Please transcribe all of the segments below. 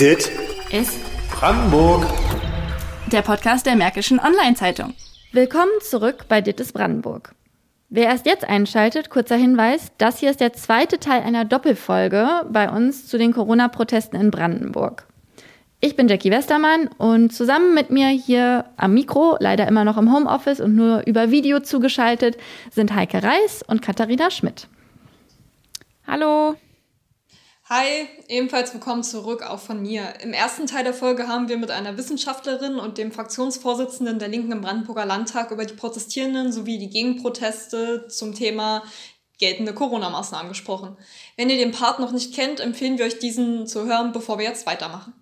Dit ist Brandenburg. Der Podcast der Märkischen Online-Zeitung. Willkommen zurück bei Dit ist Brandenburg. Wer erst jetzt einschaltet, kurzer Hinweis, das hier ist der zweite Teil einer Doppelfolge bei uns zu den Corona-Protesten in Brandenburg. Ich bin Jackie Westermann und zusammen mit mir hier am Mikro, leider immer noch im Homeoffice und nur über Video zugeschaltet, sind Heike Reis und Katharina Schmidt. Hallo. Hi, ebenfalls willkommen zurück auch von mir. Im ersten Teil der Folge haben wir mit einer Wissenschaftlerin und dem Fraktionsvorsitzenden der Linken im Brandenburger Landtag über die Protestierenden sowie die Gegenproteste zum Thema geltende Corona-Maßnahmen gesprochen. Wenn ihr den Part noch nicht kennt, empfehlen wir euch diesen zu hören, bevor wir jetzt weitermachen.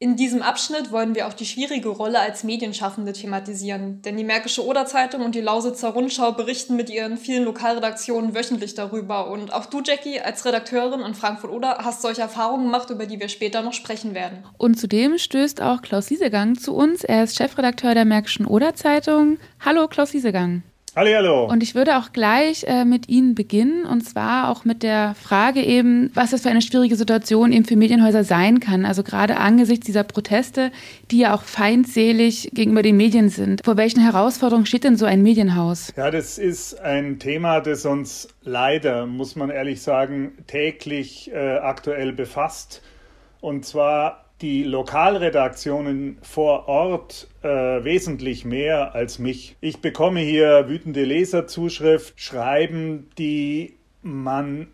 In diesem Abschnitt wollen wir auch die schwierige Rolle als Medienschaffende thematisieren, denn die Märkische Oder-Zeitung und die Lausitzer Rundschau berichten mit ihren vielen Lokalredaktionen wöchentlich darüber. Und auch du, Jackie, als Redakteurin in Frankfurt-Oder hast solche Erfahrungen gemacht, über die wir später noch sprechen werden. Und zudem stößt auch Klaus Liesegang zu uns. Er ist Chefredakteur der Märkischen Oder-Zeitung. Hallo, Klaus Liesegang. Hallo. Und ich würde auch gleich äh, mit Ihnen beginnen und zwar auch mit der Frage eben, was das für eine schwierige Situation eben für Medienhäuser sein kann. Also gerade angesichts dieser Proteste, die ja auch feindselig gegenüber den Medien sind. Vor welchen Herausforderungen steht denn so ein Medienhaus? Ja, das ist ein Thema, das uns leider, muss man ehrlich sagen, täglich äh, aktuell befasst. Und zwar die Lokalredaktionen vor Ort äh, wesentlich mehr als mich. Ich bekomme hier wütende Leserzuschrift, Schreiben, die man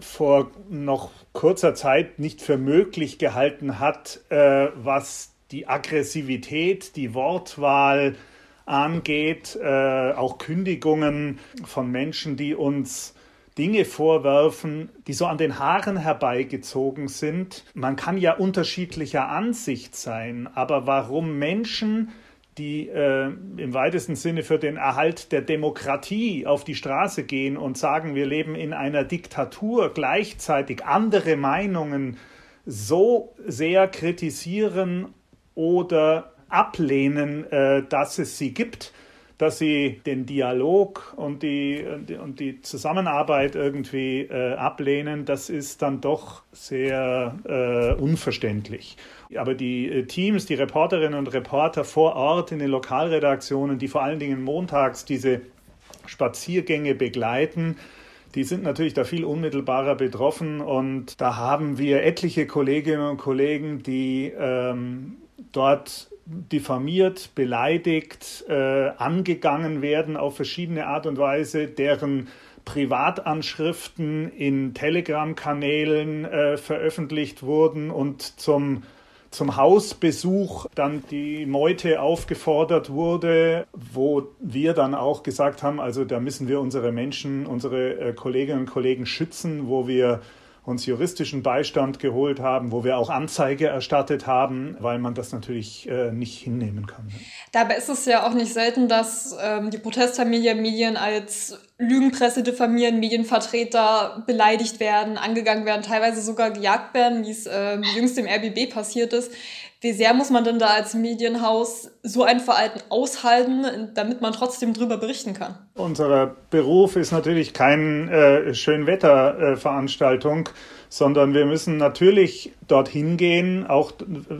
vor noch kurzer Zeit nicht für möglich gehalten hat, äh, was die Aggressivität, die Wortwahl angeht, äh, auch Kündigungen von Menschen, die uns Dinge vorwerfen, die so an den Haaren herbeigezogen sind. Man kann ja unterschiedlicher Ansicht sein, aber warum Menschen die äh, im weitesten Sinne für den Erhalt der Demokratie auf die Straße gehen und sagen, wir leben in einer Diktatur, gleichzeitig andere Meinungen so sehr kritisieren oder ablehnen, äh, dass es sie gibt, dass sie den Dialog und die, und die Zusammenarbeit irgendwie äh, ablehnen, das ist dann doch sehr äh, unverständlich. Aber die äh, Teams, die Reporterinnen und Reporter vor Ort in den Lokalredaktionen, die vor allen Dingen montags diese Spaziergänge begleiten, die sind natürlich da viel unmittelbarer betroffen und da haben wir etliche Kolleginnen und Kollegen, die ähm, dort diffamiert, beleidigt, äh, angegangen werden auf verschiedene Art und Weise, deren Privatanschriften in Telegram-Kanälen äh, veröffentlicht wurden und zum zum Hausbesuch dann die Meute aufgefordert wurde, wo wir dann auch gesagt haben, also da müssen wir unsere Menschen, unsere äh, Kolleginnen und Kollegen schützen, wo wir uns juristischen Beistand geholt haben, wo wir auch Anzeige erstattet haben, weil man das natürlich äh, nicht hinnehmen kann. Dabei ist es ja auch nicht selten, dass ähm, die Protestfamilie Medien als Lügenpresse diffamieren, Medienvertreter beleidigt werden, angegangen werden, teilweise sogar gejagt werden, wie es äh, jüngst im RBB passiert ist. Wie sehr muss man denn da als Medienhaus so ein Verhalten aushalten, damit man trotzdem drüber berichten kann? Unser Beruf ist natürlich keine äh, Schönwetterveranstaltung, äh, sondern wir müssen natürlich dorthin gehen, auch,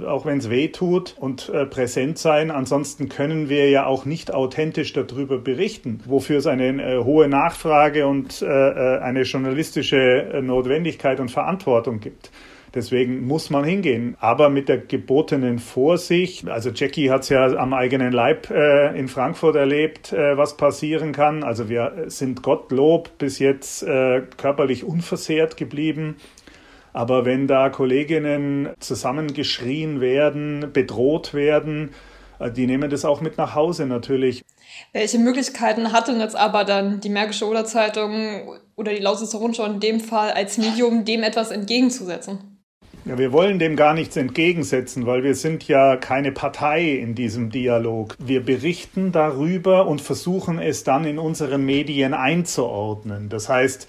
auch wenn es weh tut und äh, präsent sein. Ansonsten können wir ja auch nicht authentisch darüber berichten, wofür es eine äh, hohe Nachfrage und äh, äh, eine journalistische Notwendigkeit und Verantwortung gibt. Deswegen muss man hingehen, aber mit der gebotenen Vorsicht. Also Jackie hat es ja am eigenen Leib äh, in Frankfurt erlebt, äh, was passieren kann. Also wir sind Gottlob bis jetzt äh, körperlich unversehrt geblieben. Aber wenn da Kolleginnen zusammengeschrien werden, bedroht werden, äh, die nehmen das auch mit nach Hause natürlich. Welche Möglichkeiten hat denn jetzt aber dann die Märkische Oder-Zeitung oder die Lausitzer Rundschau in dem Fall als Medium dem etwas entgegenzusetzen? Ja, wir wollen dem gar nichts entgegensetzen, weil wir sind ja keine Partei in diesem Dialog. Wir berichten darüber und versuchen es dann in unseren Medien einzuordnen. Das heißt,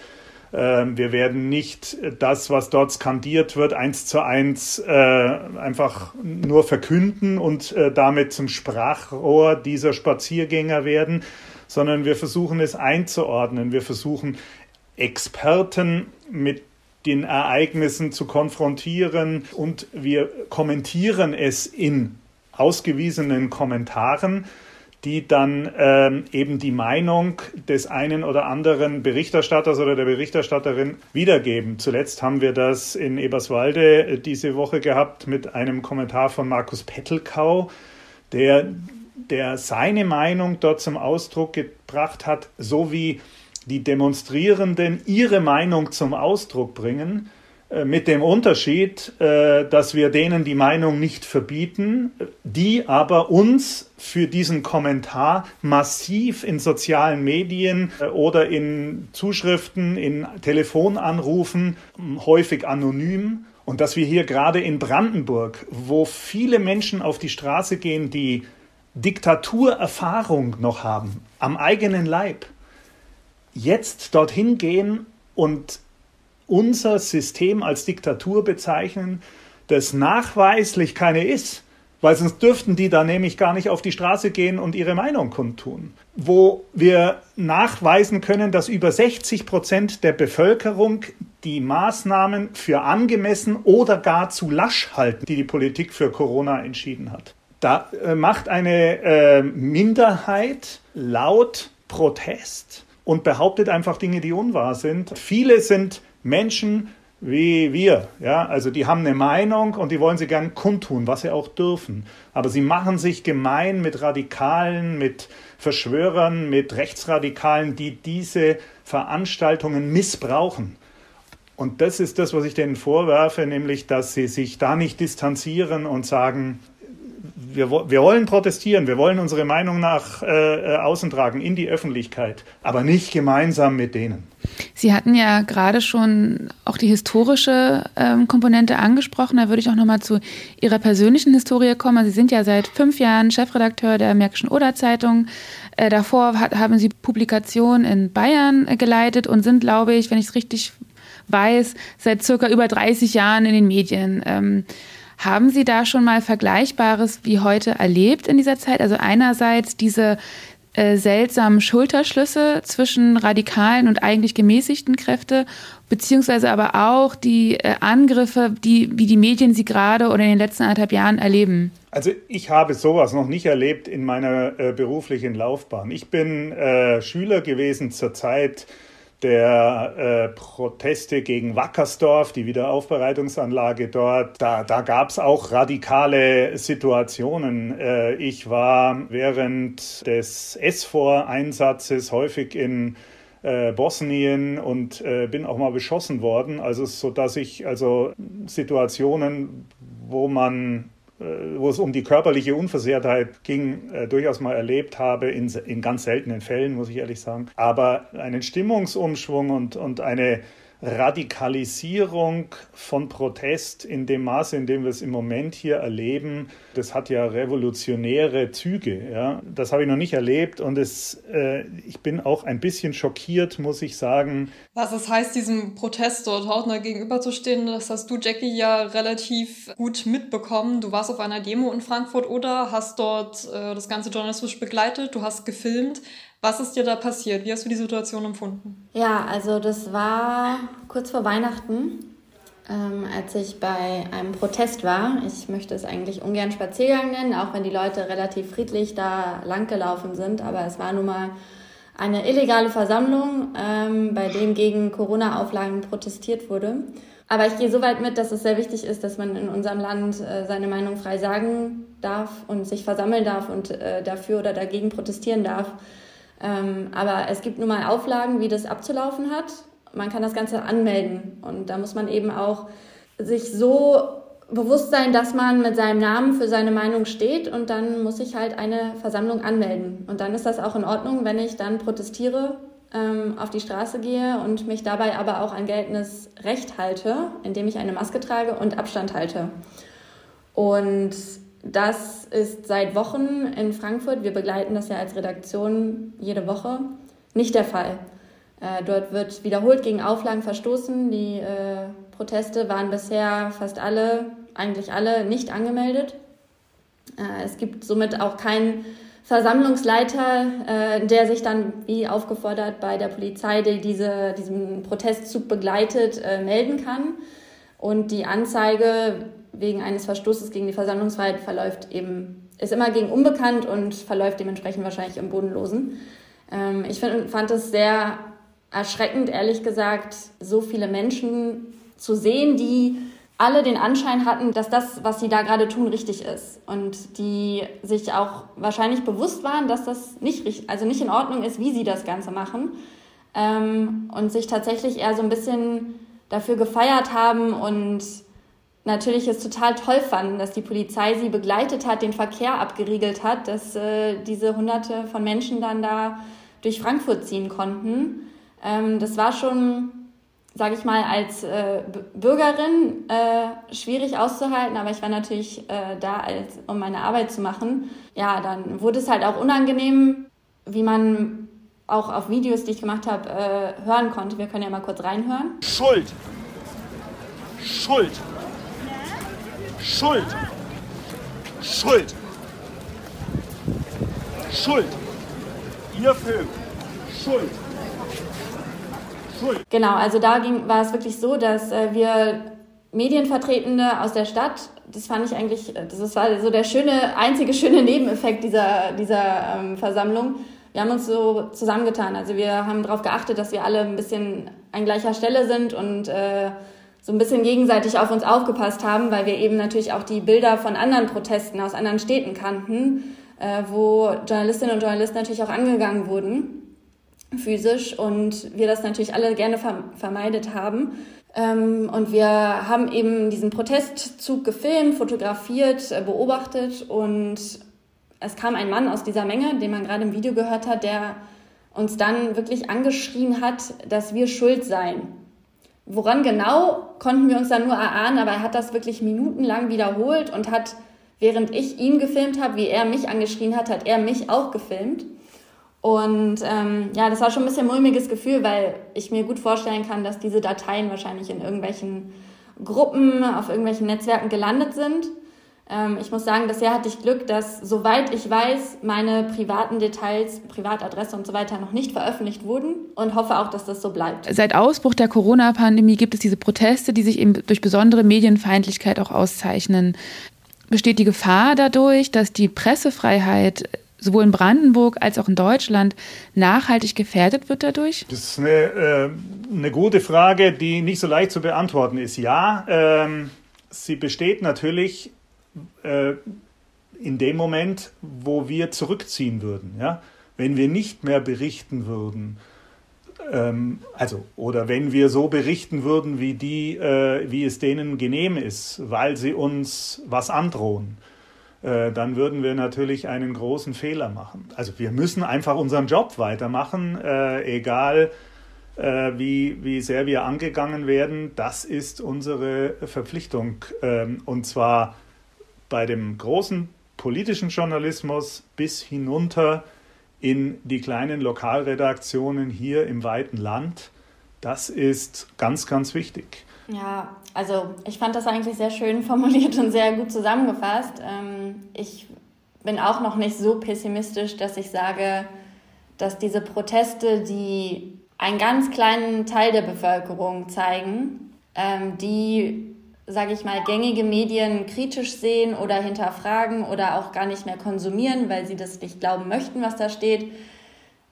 ähm, wir werden nicht das, was dort skandiert wird, eins zu eins äh, einfach nur verkünden und äh, damit zum Sprachrohr dieser Spaziergänger werden, sondern wir versuchen es einzuordnen. Wir versuchen Experten mit den Ereignissen zu konfrontieren und wir kommentieren es in ausgewiesenen Kommentaren die dann ähm, eben die Meinung des einen oder anderen Berichterstatters oder der Berichterstatterin wiedergeben. Zuletzt haben wir das in Eberswalde äh, diese Woche gehabt mit einem Kommentar von Markus Pettelkau, der, der seine Meinung dort zum Ausdruck gebracht hat, so wie die Demonstrierenden ihre Meinung zum Ausdruck bringen äh, mit dem Unterschied, äh, dass wir denen die Meinung nicht verbieten, die aber uns für diesen Kommentar massiv in sozialen Medien äh, oder in Zuschriften, in Telefonanrufen, häufig anonym, und dass wir hier gerade in Brandenburg, wo viele Menschen auf die Straße gehen, die Diktaturerfahrung noch haben, am eigenen Leib, jetzt dorthin gehen und unser System als Diktatur bezeichnen, das nachweislich keine ist, weil sonst dürften die da nämlich gar nicht auf die Straße gehen und ihre Meinung kundtun. Wo wir nachweisen können, dass über 60 Prozent der Bevölkerung die Maßnahmen für angemessen oder gar zu lasch halten, die die Politik für Corona entschieden hat. Da äh, macht eine äh, Minderheit laut Protest und behauptet einfach Dinge, die unwahr sind. Viele sind Menschen wie wir, ja, also die haben eine Meinung und die wollen sie gern kundtun, was sie auch dürfen. Aber sie machen sich gemein mit Radikalen, mit Verschwörern, mit Rechtsradikalen, die diese Veranstaltungen missbrauchen. Und das ist das, was ich denen vorwerfe, nämlich, dass sie sich da nicht distanzieren und sagen, wir, wir wollen protestieren, wir wollen unsere Meinung nach äh, äh, außen tragen, in die Öffentlichkeit, aber nicht gemeinsam mit denen. Sie hatten ja gerade schon auch die historische ähm, Komponente angesprochen. Da würde ich auch nochmal zu Ihrer persönlichen Historie kommen. Sie sind ja seit fünf Jahren Chefredakteur der Märkischen Oder-Zeitung. Äh, davor hat, haben Sie Publikationen in Bayern äh, geleitet und sind, glaube ich, wenn ich es richtig weiß, seit circa über 30 Jahren in den Medien. Ähm, haben Sie da schon mal Vergleichbares wie heute erlebt in dieser Zeit? Also einerseits diese äh, seltsamen Schulterschlüsse zwischen radikalen und eigentlich gemäßigten Kräfte, beziehungsweise aber auch die äh, Angriffe, die, wie die Medien sie gerade oder in den letzten anderthalb Jahren erleben? Also ich habe sowas noch nicht erlebt in meiner äh, beruflichen Laufbahn. Ich bin äh, Schüler gewesen zur Zeit der äh, Proteste gegen Wackersdorf, die Wiederaufbereitungsanlage dort. Da, da gab es auch radikale Situationen. Äh, ich war während des SVOR-Einsatzes häufig in äh, Bosnien und äh, bin auch mal beschossen worden. Also so dass ich also Situationen, wo man wo es um die körperliche Unversehrtheit ging, äh, durchaus mal erlebt habe, in, in ganz seltenen Fällen, muss ich ehrlich sagen. Aber einen Stimmungsumschwung und, und eine Radikalisierung von Protest in dem Maße, in dem wir es im Moment hier erleben, das hat ja revolutionäre Züge. Ja? Das habe ich noch nicht erlebt und es, äh, ich bin auch ein bisschen schockiert, muss ich sagen. Was es heißt, diesem Protest dort hautnah gegenüberzustehen, das hast du, Jackie, ja relativ gut mitbekommen. Du warst auf einer Demo in Frankfurt oder hast dort äh, das Ganze journalistisch begleitet, du hast gefilmt. Was ist dir da passiert? Wie hast du die Situation empfunden? Ja, also das war kurz vor Weihnachten, ähm, als ich bei einem Protest war. Ich möchte es eigentlich ungern Spaziergang nennen, auch wenn die Leute relativ friedlich da langgelaufen sind. Aber es war nun mal eine illegale Versammlung, ähm, bei dem gegen Corona-Auflagen protestiert wurde. Aber ich gehe so weit mit, dass es sehr wichtig ist, dass man in unserem Land äh, seine Meinung frei sagen darf und sich versammeln darf und äh, dafür oder dagegen protestieren darf. Ähm, aber es gibt nun mal Auflagen, wie das abzulaufen hat. Man kann das Ganze anmelden und da muss man eben auch sich so bewusst sein, dass man mit seinem Namen für seine Meinung steht und dann muss ich halt eine Versammlung anmelden. Und dann ist das auch in Ordnung, wenn ich dann protestiere, ähm, auf die Straße gehe und mich dabei aber auch an geltendes Recht halte, indem ich eine Maske trage und Abstand halte. Und das ist seit Wochen in Frankfurt, wir begleiten das ja als Redaktion jede Woche, nicht der Fall. Äh, dort wird wiederholt gegen Auflagen verstoßen. Die äh, Proteste waren bisher fast alle, eigentlich alle, nicht angemeldet. Äh, es gibt somit auch kein Versammlungsleiter, äh, der sich dann wie aufgefordert bei der Polizei, die diese, diesen Protestzug begleitet, äh, melden kann. Und die Anzeige wegen eines Verstoßes gegen die Versammlungsfreiheit verläuft eben, ist immer gegen unbekannt und verläuft dementsprechend wahrscheinlich im Bodenlosen. Ähm, ich find, fand es sehr erschreckend, ehrlich gesagt, so viele Menschen zu sehen, die alle den Anschein hatten, dass das, was sie da gerade tun, richtig ist. Und die sich auch wahrscheinlich bewusst waren, dass das nicht, richtig, also nicht in Ordnung ist, wie sie das Ganze machen. Ähm, und sich tatsächlich eher so ein bisschen dafür gefeiert haben und natürlich es total toll fanden, dass die Polizei sie begleitet hat, den Verkehr abgeriegelt hat, dass äh, diese hunderte von Menschen dann da durch Frankfurt ziehen konnten. Ähm, das war schon sage ich mal, als äh, Bürgerin äh, schwierig auszuhalten, aber ich war natürlich äh, da, als, um meine Arbeit zu machen. Ja, dann wurde es halt auch unangenehm, wie man auch auf Videos, die ich gemacht habe, äh, hören konnte. Wir können ja mal kurz reinhören. Schuld! Schuld! Schuld! Schuld! Schuld! Ihr Film! Schuld! Genau, also da ging, war es wirklich so, dass äh, wir Medienvertretende aus der Stadt, das fand ich eigentlich, äh, das war so der schöne, einzige schöne Nebeneffekt dieser, dieser ähm, Versammlung. Wir haben uns so zusammengetan. Also wir haben darauf geachtet, dass wir alle ein bisschen an gleicher Stelle sind und äh, so ein bisschen gegenseitig auf uns aufgepasst haben, weil wir eben natürlich auch die Bilder von anderen Protesten aus anderen Städten kannten, äh, wo Journalistinnen und Journalisten natürlich auch angegangen wurden physisch und wir das natürlich alle gerne vermeidet haben. Ähm, und wir haben eben diesen Protestzug gefilmt, fotografiert, äh, beobachtet und es kam ein Mann aus dieser Menge, den man gerade im Video gehört hat, der uns dann wirklich angeschrien hat, dass wir schuld seien. Woran genau, konnten wir uns dann nur erahnen, aber er hat das wirklich minutenlang wiederholt und hat, während ich ihn gefilmt habe, wie er mich angeschrien hat, hat er mich auch gefilmt. Und ähm, ja, das war schon ein bisschen mulmiges Gefühl, weil ich mir gut vorstellen kann, dass diese Dateien wahrscheinlich in irgendwelchen Gruppen, auf irgendwelchen Netzwerken gelandet sind. Ähm, ich muss sagen, bisher hatte ich Glück, dass, soweit ich weiß, meine privaten Details, Privatadresse und so weiter noch nicht veröffentlicht wurden und hoffe auch, dass das so bleibt. Seit Ausbruch der Corona-Pandemie gibt es diese Proteste, die sich eben durch besondere Medienfeindlichkeit auch auszeichnen. Besteht die Gefahr dadurch, dass die Pressefreiheit sowohl in Brandenburg als auch in Deutschland nachhaltig gefährdet wird dadurch? Das ist eine, äh, eine gute Frage, die nicht so leicht zu beantworten ist. Ja, ähm, sie besteht natürlich äh, in dem Moment, wo wir zurückziehen würden. Ja? Wenn wir nicht mehr berichten würden, ähm, also, oder wenn wir so berichten würden, wie, die, äh, wie es denen genehm ist, weil sie uns was androhen äh, dann würden wir natürlich einen großen Fehler machen. Also wir müssen einfach unseren Job weitermachen, äh, egal äh, wie, wie sehr wir angegangen werden. Das ist unsere Verpflichtung. Ähm, und zwar bei dem großen politischen Journalismus bis hinunter in die kleinen Lokalredaktionen hier im weiten Land. Das ist ganz, ganz wichtig. Ja, also ich fand das eigentlich sehr schön formuliert und sehr gut zusammengefasst. Ähm, ich bin auch noch nicht so pessimistisch, dass ich sage, dass diese Proteste, die einen ganz kleinen Teil der Bevölkerung zeigen, ähm, die, sage ich mal, gängige Medien kritisch sehen oder hinterfragen oder auch gar nicht mehr konsumieren, weil sie das nicht glauben möchten, was da steht.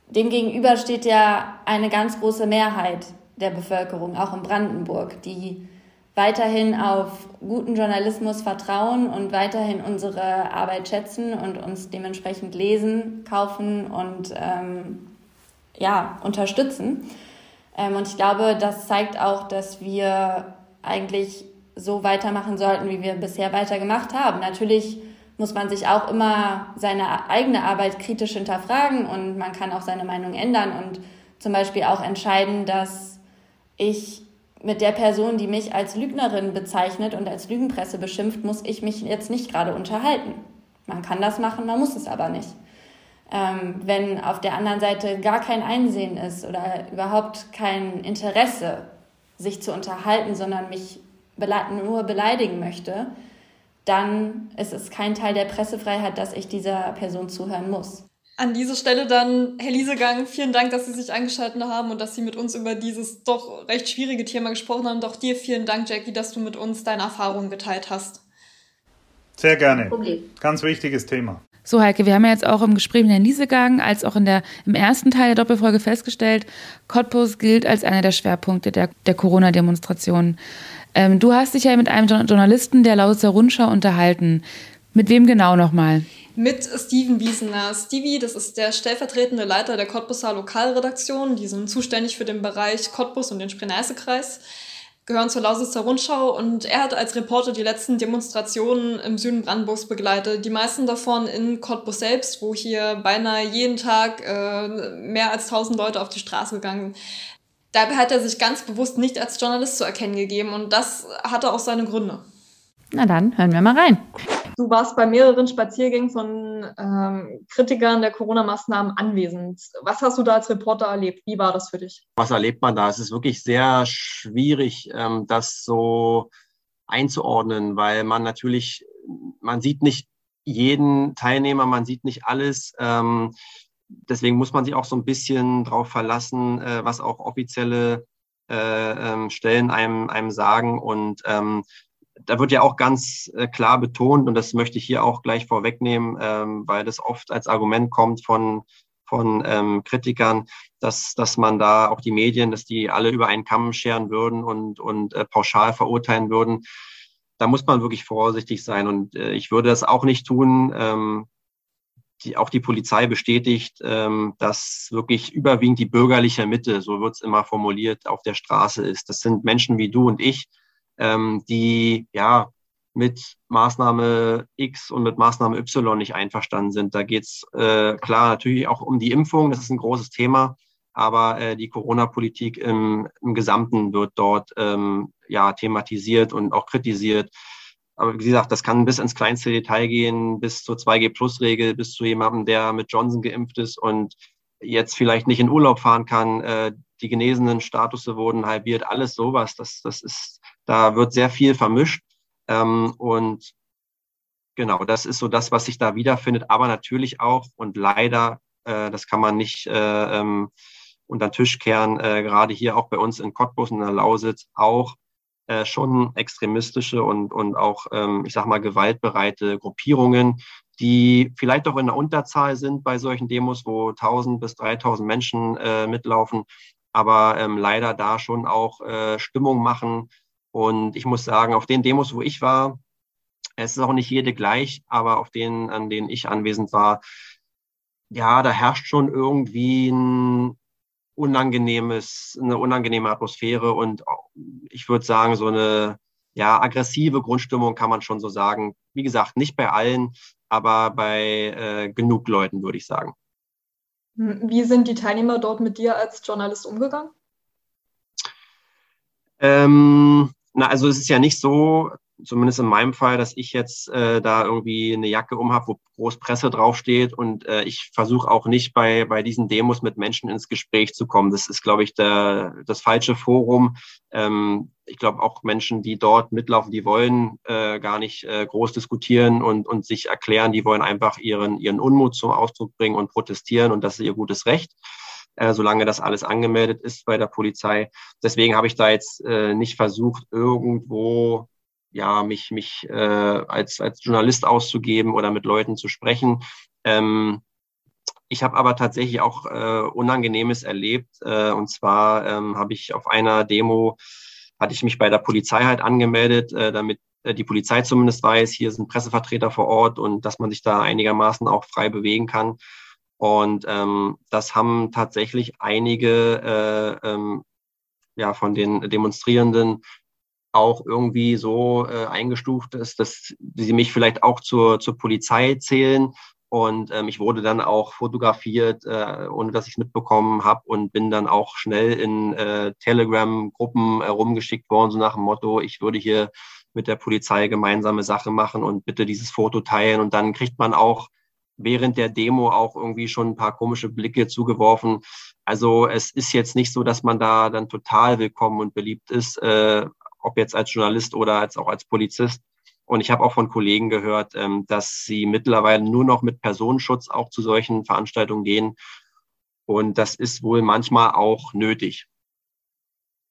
Demgegenüber steht ja eine ganz große Mehrheit, der Bevölkerung, auch in Brandenburg, die weiterhin auf guten Journalismus vertrauen und weiterhin unsere Arbeit schätzen und uns dementsprechend lesen, kaufen und ähm, ja, unterstützen. Ähm, und ich glaube, das zeigt auch, dass wir eigentlich so weitermachen sollten, wie wir bisher weitergemacht haben. Natürlich muss man sich auch immer seine eigene Arbeit kritisch hinterfragen und man kann auch seine Meinung ändern und zum Beispiel auch entscheiden, dass ich mit der Person, die mich als Lügnerin bezeichnet und als Lügenpresse beschimpft, muss ich mich jetzt nicht gerade unterhalten. Man kann das machen, man muss es aber nicht. Ähm, wenn auf der anderen Seite gar kein Einsehen ist oder überhaupt kein Interesse, sich zu unterhalten, sondern mich nur beleidigen möchte, dann ist es kein Teil der Pressefreiheit, dass ich dieser Person zuhören muss. An dieser Stelle dann, Herr Liesegang, vielen Dank, dass Sie sich eingeschaltet haben und dass Sie mit uns über dieses doch recht schwierige Thema gesprochen haben. Doch dir vielen Dank, Jackie, dass du mit uns deine Erfahrungen geteilt hast. Sehr gerne. Problem. Ganz wichtiges Thema. So, Heike, wir haben ja jetzt auch im Gespräch mit Herrn Liesegang als auch in der, im ersten Teil der Doppelfolge festgestellt, Cottbus gilt als einer der Schwerpunkte der, der Corona-Demonstrationen. Ähm, du hast dich ja mit einem Journalisten der Lausitzer Rundschau unterhalten. Mit wem genau nochmal? mit Steven Wiesener. Stevie, das ist der stellvertretende Leiter der Cottbuser Lokalredaktion. Die sind zuständig für den Bereich Cottbus und den Spree-Neiße-Kreis, gehören zur Lausitzer Rundschau und er hat als Reporter die letzten Demonstrationen im Süden Brandenburgs begleitet. Die meisten davon in Cottbus selbst, wo hier beinahe jeden Tag äh, mehr als 1000 Leute auf die Straße gegangen Dabei hat er sich ganz bewusst nicht als Journalist zu erkennen gegeben und das hatte auch seine Gründe. Na dann, hören wir mal rein. Du warst bei mehreren Spaziergängen von ähm, Kritikern der Corona-Maßnahmen anwesend. Was hast du da als Reporter erlebt? Wie war das für dich? Was erlebt man da? Es ist wirklich sehr schwierig, ähm, das so einzuordnen, weil man natürlich, man sieht nicht jeden Teilnehmer, man sieht nicht alles. Ähm, deswegen muss man sich auch so ein bisschen darauf verlassen, äh, was auch offizielle äh, ähm, Stellen einem, einem sagen. Und ähm, da wird ja auch ganz äh, klar betont, und das möchte ich hier auch gleich vorwegnehmen, ähm, weil das oft als Argument kommt von, von ähm, Kritikern, dass, dass man da auch die Medien, dass die alle über einen Kamm scheren würden und, und äh, pauschal verurteilen würden. Da muss man wirklich vorsichtig sein. Und äh, ich würde das auch nicht tun. Ähm, die, auch die Polizei bestätigt, ähm, dass wirklich überwiegend die bürgerliche Mitte, so wird es immer formuliert, auf der Straße ist. Das sind Menschen wie du und ich, ähm, die ja mit Maßnahme X und mit Maßnahme Y nicht einverstanden sind. Da geht's äh, klar natürlich auch um die Impfung, das ist ein großes Thema, aber äh, die Corona-Politik im, im Gesamten wird dort ähm, ja thematisiert und auch kritisiert. Aber wie gesagt, das kann bis ins kleinste Detail gehen, bis zur 2G-Plus-Regel, bis zu jemandem, der mit Johnson geimpft ist und jetzt vielleicht nicht in Urlaub fahren kann. Äh, die genesenen Statusse wurden halbiert, alles sowas. Das, das ist da wird sehr viel vermischt. Ähm, und genau, das ist so das, was sich da wiederfindet. Aber natürlich auch und leider, äh, das kann man nicht äh, ähm, unter den Tisch kehren, gerade hier auch bei uns in Cottbus und in der Lausitz auch äh, schon extremistische und, und auch, ähm, ich sag mal, gewaltbereite Gruppierungen, die vielleicht auch in der Unterzahl sind bei solchen Demos, wo 1000 bis 3000 Menschen äh, mitlaufen, aber ähm, leider da schon auch äh, Stimmung machen, und ich muss sagen, auf den Demos, wo ich war, es ist auch nicht jede gleich, aber auf denen, an denen ich anwesend war, ja, da herrscht schon irgendwie ein unangenehmes, eine unangenehme Atmosphäre und ich würde sagen, so eine ja, aggressive Grundstimmung kann man schon so sagen. Wie gesagt, nicht bei allen, aber bei äh, genug Leuten, würde ich sagen. Wie sind die Teilnehmer dort mit dir als Journalist umgegangen? Ähm, na, also es ist ja nicht so, zumindest in meinem Fall, dass ich jetzt äh, da irgendwie eine Jacke um habe, wo groß Presse draufsteht und äh, ich versuche auch nicht bei, bei diesen Demos mit Menschen ins Gespräch zu kommen. Das ist, glaube ich, der, das falsche Forum. Ähm, ich glaube auch Menschen, die dort mitlaufen, die wollen äh, gar nicht äh, groß diskutieren und, und sich erklären, die wollen einfach ihren, ihren Unmut zum Ausdruck bringen und protestieren und das ist ihr gutes Recht äh, solange das alles angemeldet ist bei der Polizei. Deswegen habe ich da jetzt äh, nicht versucht, irgendwo ja mich mich äh, als als Journalist auszugeben oder mit Leuten zu sprechen. Ähm, ich habe aber tatsächlich auch äh, Unangenehmes erlebt. Äh, und zwar ähm, habe ich auf einer Demo, hatte ich mich bei der Polizei halt angemeldet, äh, damit äh, die Polizei zumindest weiß, hier sind Pressevertreter vor Ort und dass man sich da einigermaßen auch frei bewegen kann. Und ähm, das haben tatsächlich einige äh, ähm, ja, von den Demonstrierenden auch irgendwie so äh, eingestuft ist, dass sie mich vielleicht auch zur, zur Polizei zählen. Und ähm, ich wurde dann auch fotografiert, äh, ohne dass ich es mitbekommen habe und bin dann auch schnell in äh, Telegram-Gruppen äh, rumgeschickt worden, so nach dem Motto, ich würde hier mit der Polizei gemeinsame Sache machen und bitte dieses Foto teilen. Und dann kriegt man auch während der Demo auch irgendwie schon ein paar komische Blicke zugeworfen. Also es ist jetzt nicht so, dass man da dann total willkommen und beliebt ist, äh, ob jetzt als Journalist oder als auch als Polizist. Und ich habe auch von Kollegen gehört, ähm, dass sie mittlerweile nur noch mit Personenschutz auch zu solchen Veranstaltungen gehen. Und das ist wohl manchmal auch nötig.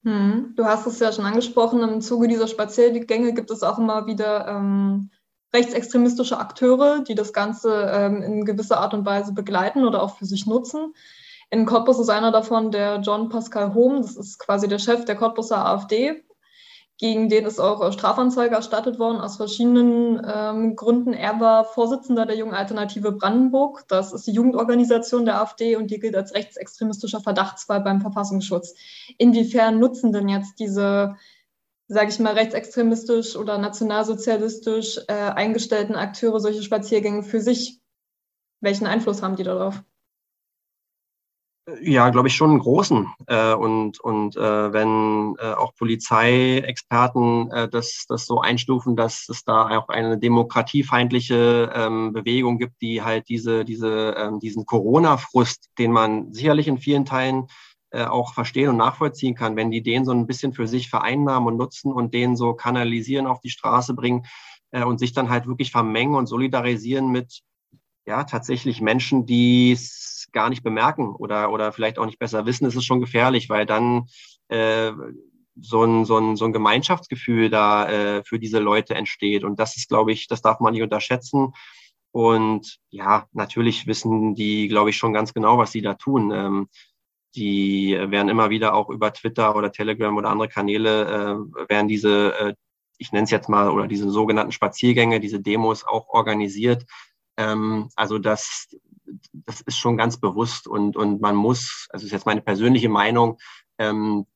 Hm. Du hast es ja schon angesprochen, im Zuge dieser Spaziergänge gibt es auch immer wieder ähm, rechtsextremistische Akteure, die das Ganze ähm, in gewisser Art und Weise begleiten oder auch für sich nutzen. In Cottbus ist einer davon der John Pascal Hohm, das ist quasi der Chef der Cottbuser AfD gegen den ist auch Strafanzeige erstattet worden aus verschiedenen ähm, Gründen. Er war Vorsitzender der Jungen Alternative Brandenburg. Das ist die Jugendorganisation der AfD und die gilt als rechtsextremistischer Verdachtsfall beim Verfassungsschutz. Inwiefern nutzen denn jetzt diese, sage ich mal, rechtsextremistisch oder nationalsozialistisch äh, eingestellten Akteure solche Spaziergänge für sich? Welchen Einfluss haben die darauf? Ja, glaube ich schon einen großen. Äh, und und äh, wenn äh, auch Polizeiexperten äh, das, das so einstufen, dass es da auch eine demokratiefeindliche ähm, Bewegung gibt, die halt diese, diese, ähm, diesen Corona-Frust, den man sicherlich in vielen Teilen äh, auch verstehen und nachvollziehen kann, wenn die den so ein bisschen für sich vereinnahmen und nutzen und den so kanalisieren auf die Straße bringen äh, und sich dann halt wirklich vermengen und solidarisieren mit ja tatsächlich Menschen, die es gar nicht bemerken oder, oder vielleicht auch nicht besser wissen, ist es schon gefährlich, weil dann äh, so, ein, so, ein, so ein Gemeinschaftsgefühl da äh, für diese Leute entsteht. Und das ist, glaube ich, das darf man nicht unterschätzen. Und ja, natürlich wissen die, glaube ich, schon ganz genau, was sie da tun. Ähm, die werden immer wieder auch über Twitter oder Telegram oder andere Kanäle, äh, werden diese, äh, ich nenne es jetzt mal, oder diese sogenannten Spaziergänge, diese Demos auch organisiert. Ähm, also das, das ist schon ganz bewusst und, und man muss, also ist jetzt meine persönliche Meinung, ähm,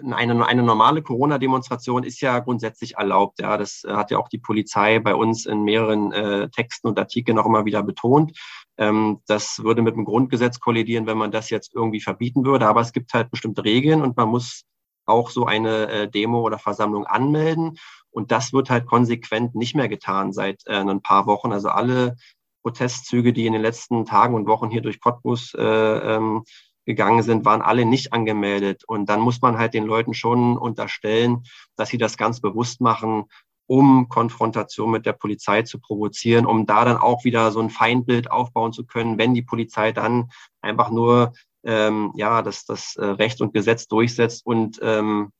eine, eine normale Corona-Demonstration ist ja grundsätzlich erlaubt. Ja, das hat ja auch die Polizei bei uns in mehreren äh, Texten und Artikeln noch immer wieder betont. Ähm, das würde mit dem Grundgesetz kollidieren, wenn man das jetzt irgendwie verbieten würde. Aber es gibt halt bestimmte Regeln und man muss auch so eine äh, Demo oder Versammlung anmelden. Und das wird halt konsequent nicht mehr getan seit äh, ein paar Wochen. Also alle Protestzüge, die in den letzten Tagen und Wochen hier durch Cottbus äh, ähm, gegangen sind, waren alle nicht angemeldet. Und dann muss man halt den Leuten schon unterstellen, dass sie das ganz bewusst machen, um Konfrontation mit der Polizei zu provozieren, um da dann auch wieder so ein Feindbild aufbauen zu können, wenn die Polizei dann einfach nur ähm, ja das, das äh, Recht und Gesetz durchsetzt und ähm,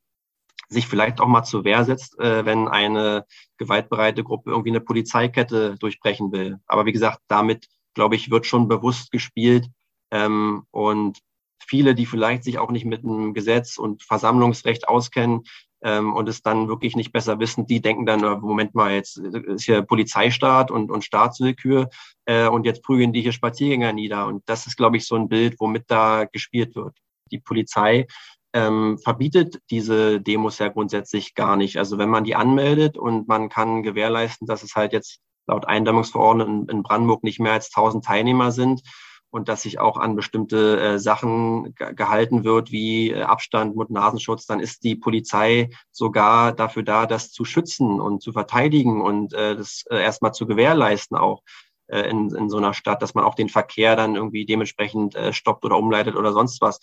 sich vielleicht auch mal zur Wehr setzt, äh, wenn eine gewaltbereite Gruppe irgendwie eine Polizeikette durchbrechen will. Aber wie gesagt, damit, glaube ich, wird schon bewusst gespielt. Ähm, und viele, die vielleicht sich auch nicht mit dem Gesetz und Versammlungsrecht auskennen ähm, und es dann wirklich nicht besser wissen, die denken dann, äh, Moment mal, jetzt ist hier Polizeistaat und, und Staatswillkür äh, und jetzt prügeln die hier Spaziergänger nieder. Und das ist, glaube ich, so ein Bild, womit da gespielt wird. Die Polizei ähm, verbietet diese Demos ja grundsätzlich gar nicht. Also wenn man die anmeldet und man kann gewährleisten, dass es halt jetzt laut Eindämmungsverordnung in, Brandenburg nicht mehr als 1000 Teilnehmer sind und dass sich auch an bestimmte äh, Sachen gehalten wird, wie äh, Abstand, Mund-Nasenschutz, dann ist die Polizei sogar dafür da, das zu schützen und zu verteidigen und äh, das äh, erstmal zu gewährleisten auch äh, in, in so einer Stadt, dass man auch den Verkehr dann irgendwie dementsprechend äh, stoppt oder umleitet oder sonst was.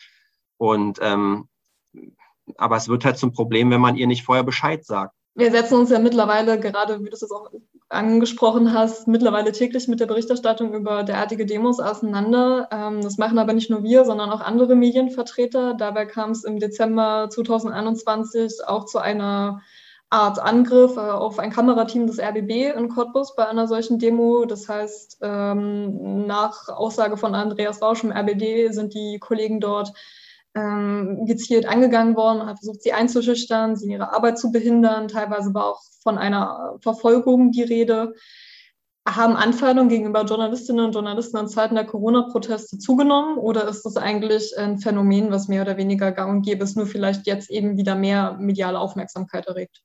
Und ähm, aber es wird halt zum Problem, wenn man ihr nicht vorher Bescheid sagt. Wir setzen uns ja mittlerweile, gerade wie du es auch angesprochen hast, mittlerweile täglich mit der Berichterstattung über derartige Demos auseinander. Ähm, das machen aber nicht nur wir, sondern auch andere Medienvertreter. Dabei kam es im Dezember 2021 auch zu einer Art Angriff äh, auf ein Kamerateam des RBB in Cottbus bei einer solchen Demo. Das heißt, ähm, nach Aussage von Andreas Rausch im RBD sind die Kollegen dort ähm, gezielt angegangen worden hat versucht, sie einzuschüchtern, sie in ihrer Arbeit zu behindern. Teilweise war auch von einer Verfolgung die Rede. Haben Anfeindungen gegenüber Journalistinnen und Journalisten in Zeiten der Corona-Proteste zugenommen oder ist das eigentlich ein Phänomen, was mehr oder weniger gang und gäbe ist, nur vielleicht jetzt eben wieder mehr mediale Aufmerksamkeit erregt?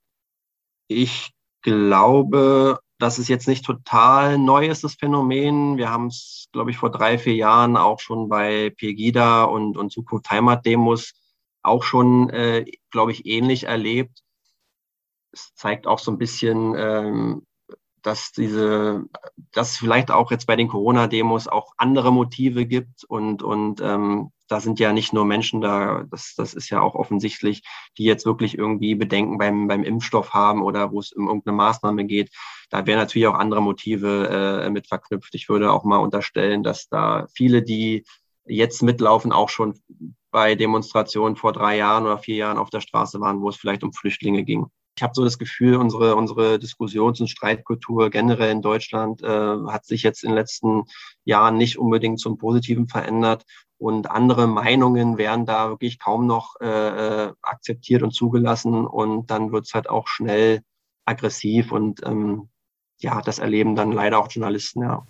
Ich glaube, das ist jetzt nicht total neu ist, das Phänomen. Wir haben es, glaube ich, vor drei, vier Jahren auch schon bei Pegida und, und Zukunft Heimat-Demos auch schon, äh, glaube ich, ähnlich erlebt. Es zeigt auch so ein bisschen, ähm, dass diese, dass vielleicht auch jetzt bei den Corona-Demos auch andere Motive gibt und, und ähm, da sind ja nicht nur Menschen da, das, das ist ja auch offensichtlich, die jetzt wirklich irgendwie Bedenken beim, beim Impfstoff haben oder wo es um irgendeine Maßnahme geht. Da wären natürlich auch andere Motive äh, mit verknüpft. Ich würde auch mal unterstellen, dass da viele, die jetzt mitlaufen, auch schon bei Demonstrationen vor drei Jahren oder vier Jahren auf der Straße waren, wo es vielleicht um Flüchtlinge ging. Ich habe so das Gefühl, unsere, unsere Diskussions- und Streitkultur generell in Deutschland äh, hat sich jetzt in den letzten Jahren nicht unbedingt zum Positiven verändert. Und andere Meinungen werden da wirklich kaum noch äh, äh akzeptiert und zugelassen. Und dann wird es halt auch schnell aggressiv und ähm, ja, das erleben dann leider auch Journalisten, ja.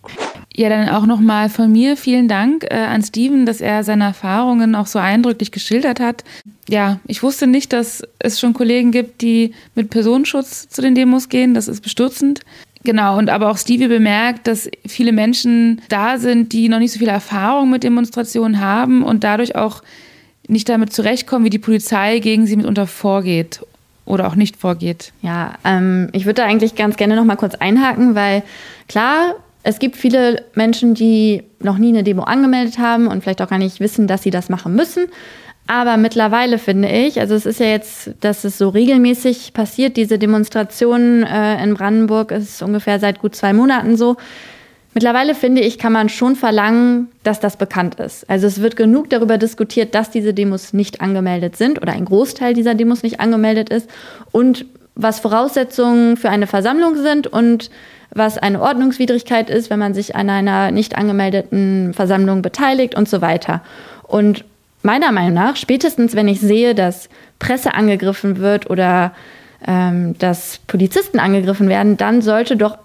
Ja, dann auch nochmal von mir vielen Dank äh, an Steven, dass er seine Erfahrungen auch so eindrücklich geschildert hat. Ja, ich wusste nicht, dass es schon Kollegen gibt, die mit Personenschutz zu den Demos gehen. Das ist bestürzend. Genau, und aber auch Stevie bemerkt, dass viele Menschen da sind, die noch nicht so viel Erfahrung mit Demonstrationen haben und dadurch auch nicht damit zurechtkommen, wie die Polizei gegen sie mitunter vorgeht oder auch nicht vorgeht. Ja, ähm, ich würde da eigentlich ganz gerne noch mal kurz einhaken, weil klar, es gibt viele Menschen, die noch nie eine Demo angemeldet haben und vielleicht auch gar nicht wissen, dass sie das machen müssen. Aber mittlerweile finde ich, also es ist ja jetzt, dass es so regelmäßig passiert, diese Demonstrationen äh, in Brandenburg ist ungefähr seit gut zwei Monaten so. Mittlerweile finde ich, kann man schon verlangen, dass das bekannt ist. Also es wird genug darüber diskutiert, dass diese Demos nicht angemeldet sind oder ein Großteil dieser Demos nicht angemeldet ist und was Voraussetzungen für eine Versammlung sind und was eine Ordnungswidrigkeit ist, wenn man sich an einer nicht angemeldeten Versammlung beteiligt und so weiter. Und meiner Meinung nach, spätestens wenn ich sehe, dass Presse angegriffen wird oder ähm, dass Polizisten angegriffen werden, dann sollte doch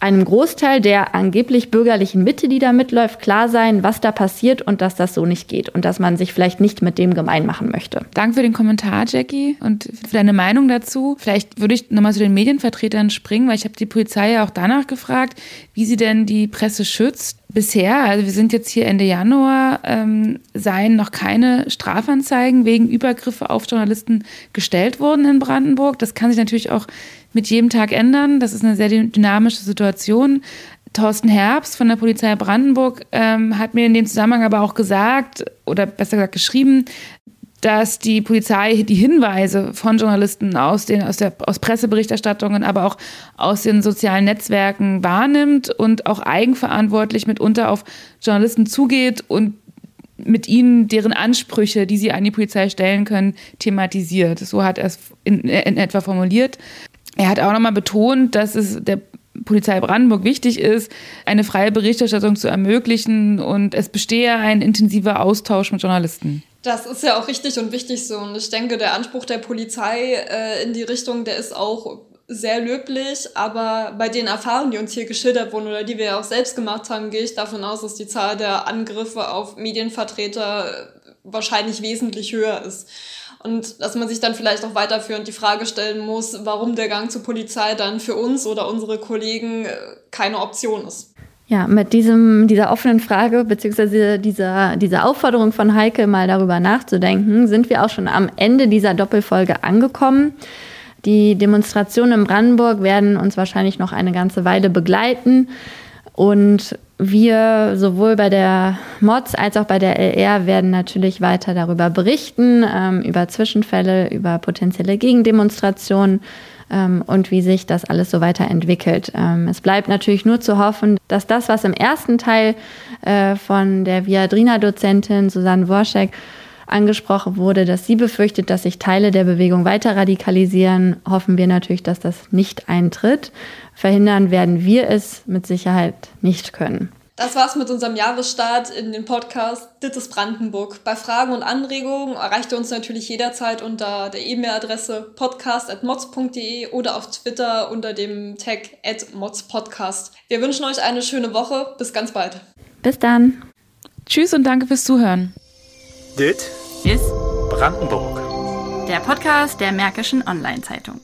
einem Großteil der angeblich bürgerlichen Mitte, die da mitläuft, klar sein, was da passiert und dass das so nicht geht und dass man sich vielleicht nicht mit dem gemein machen möchte. Danke für den Kommentar, Jackie, und für deine Meinung dazu. Vielleicht würde ich nochmal zu den Medienvertretern springen, weil ich habe die Polizei ja auch danach gefragt, wie sie denn die Presse schützt. Bisher, also wir sind jetzt hier Ende Januar, ähm, seien noch keine Strafanzeigen wegen Übergriffe auf Journalisten gestellt worden in Brandenburg. Das kann sich natürlich auch mit jedem Tag ändern. Das ist eine sehr dynamische Situation. Thorsten Herbst von der Polizei Brandenburg ähm, hat mir in dem Zusammenhang aber auch gesagt, oder besser gesagt geschrieben, dass die Polizei die Hinweise von Journalisten aus, den, aus, der, aus Presseberichterstattungen, aber auch aus den sozialen Netzwerken wahrnimmt und auch eigenverantwortlich mitunter auf Journalisten zugeht und mit ihnen deren Ansprüche, die sie an die Polizei stellen können, thematisiert. So hat er es in, in etwa formuliert. Er hat auch nochmal betont, dass es der Polizei Brandenburg wichtig ist, eine freie Berichterstattung zu ermöglichen und es bestehe ein intensiver Austausch mit Journalisten. Das ist ja auch richtig und wichtig so. Und ich denke, der Anspruch der Polizei äh, in die Richtung, der ist auch sehr löblich, aber bei den Erfahrungen, die uns hier geschildert wurden oder die wir ja auch selbst gemacht haben, gehe ich davon aus, dass die Zahl der Angriffe auf Medienvertreter wahrscheinlich wesentlich höher ist. Und dass man sich dann vielleicht auch weiterführend die Frage stellen muss, warum der Gang zur Polizei dann für uns oder unsere Kollegen äh, keine Option ist. Ja, mit diesem, dieser offenen Frage beziehungsweise dieser, dieser Aufforderung von Heike mal darüber nachzudenken, sind wir auch schon am Ende dieser Doppelfolge angekommen. Die Demonstrationen in Brandenburg werden uns wahrscheinlich noch eine ganze Weile begleiten. Und wir sowohl bei der MODS als auch bei der LR werden natürlich weiter darüber berichten, ähm, über Zwischenfälle, über potenzielle Gegendemonstrationen ähm, und wie sich das alles so weiterentwickelt. Ähm, es bleibt natürlich nur zu hoffen, dass das, was im ersten Teil äh, von der Viadrina-Dozentin Susanne Worschek angesprochen wurde, dass sie befürchtet, dass sich Teile der Bewegung weiter radikalisieren, hoffen wir natürlich, dass das nicht eintritt. Verhindern werden wir es mit Sicherheit nicht können. Das war's mit unserem Jahresstart in den Podcast Dittes Brandenburg. Bei Fragen und Anregungen erreicht ihr uns natürlich jederzeit unter der E-Mail-Adresse podcast.mods.de oder auf Twitter unter dem Tag @modspodcast. Wir wünschen euch eine schöne Woche. Bis ganz bald. Bis dann. Tschüss und danke fürs Zuhören. Dit ist Brandenburg. Der Podcast der Märkischen Online-Zeitung.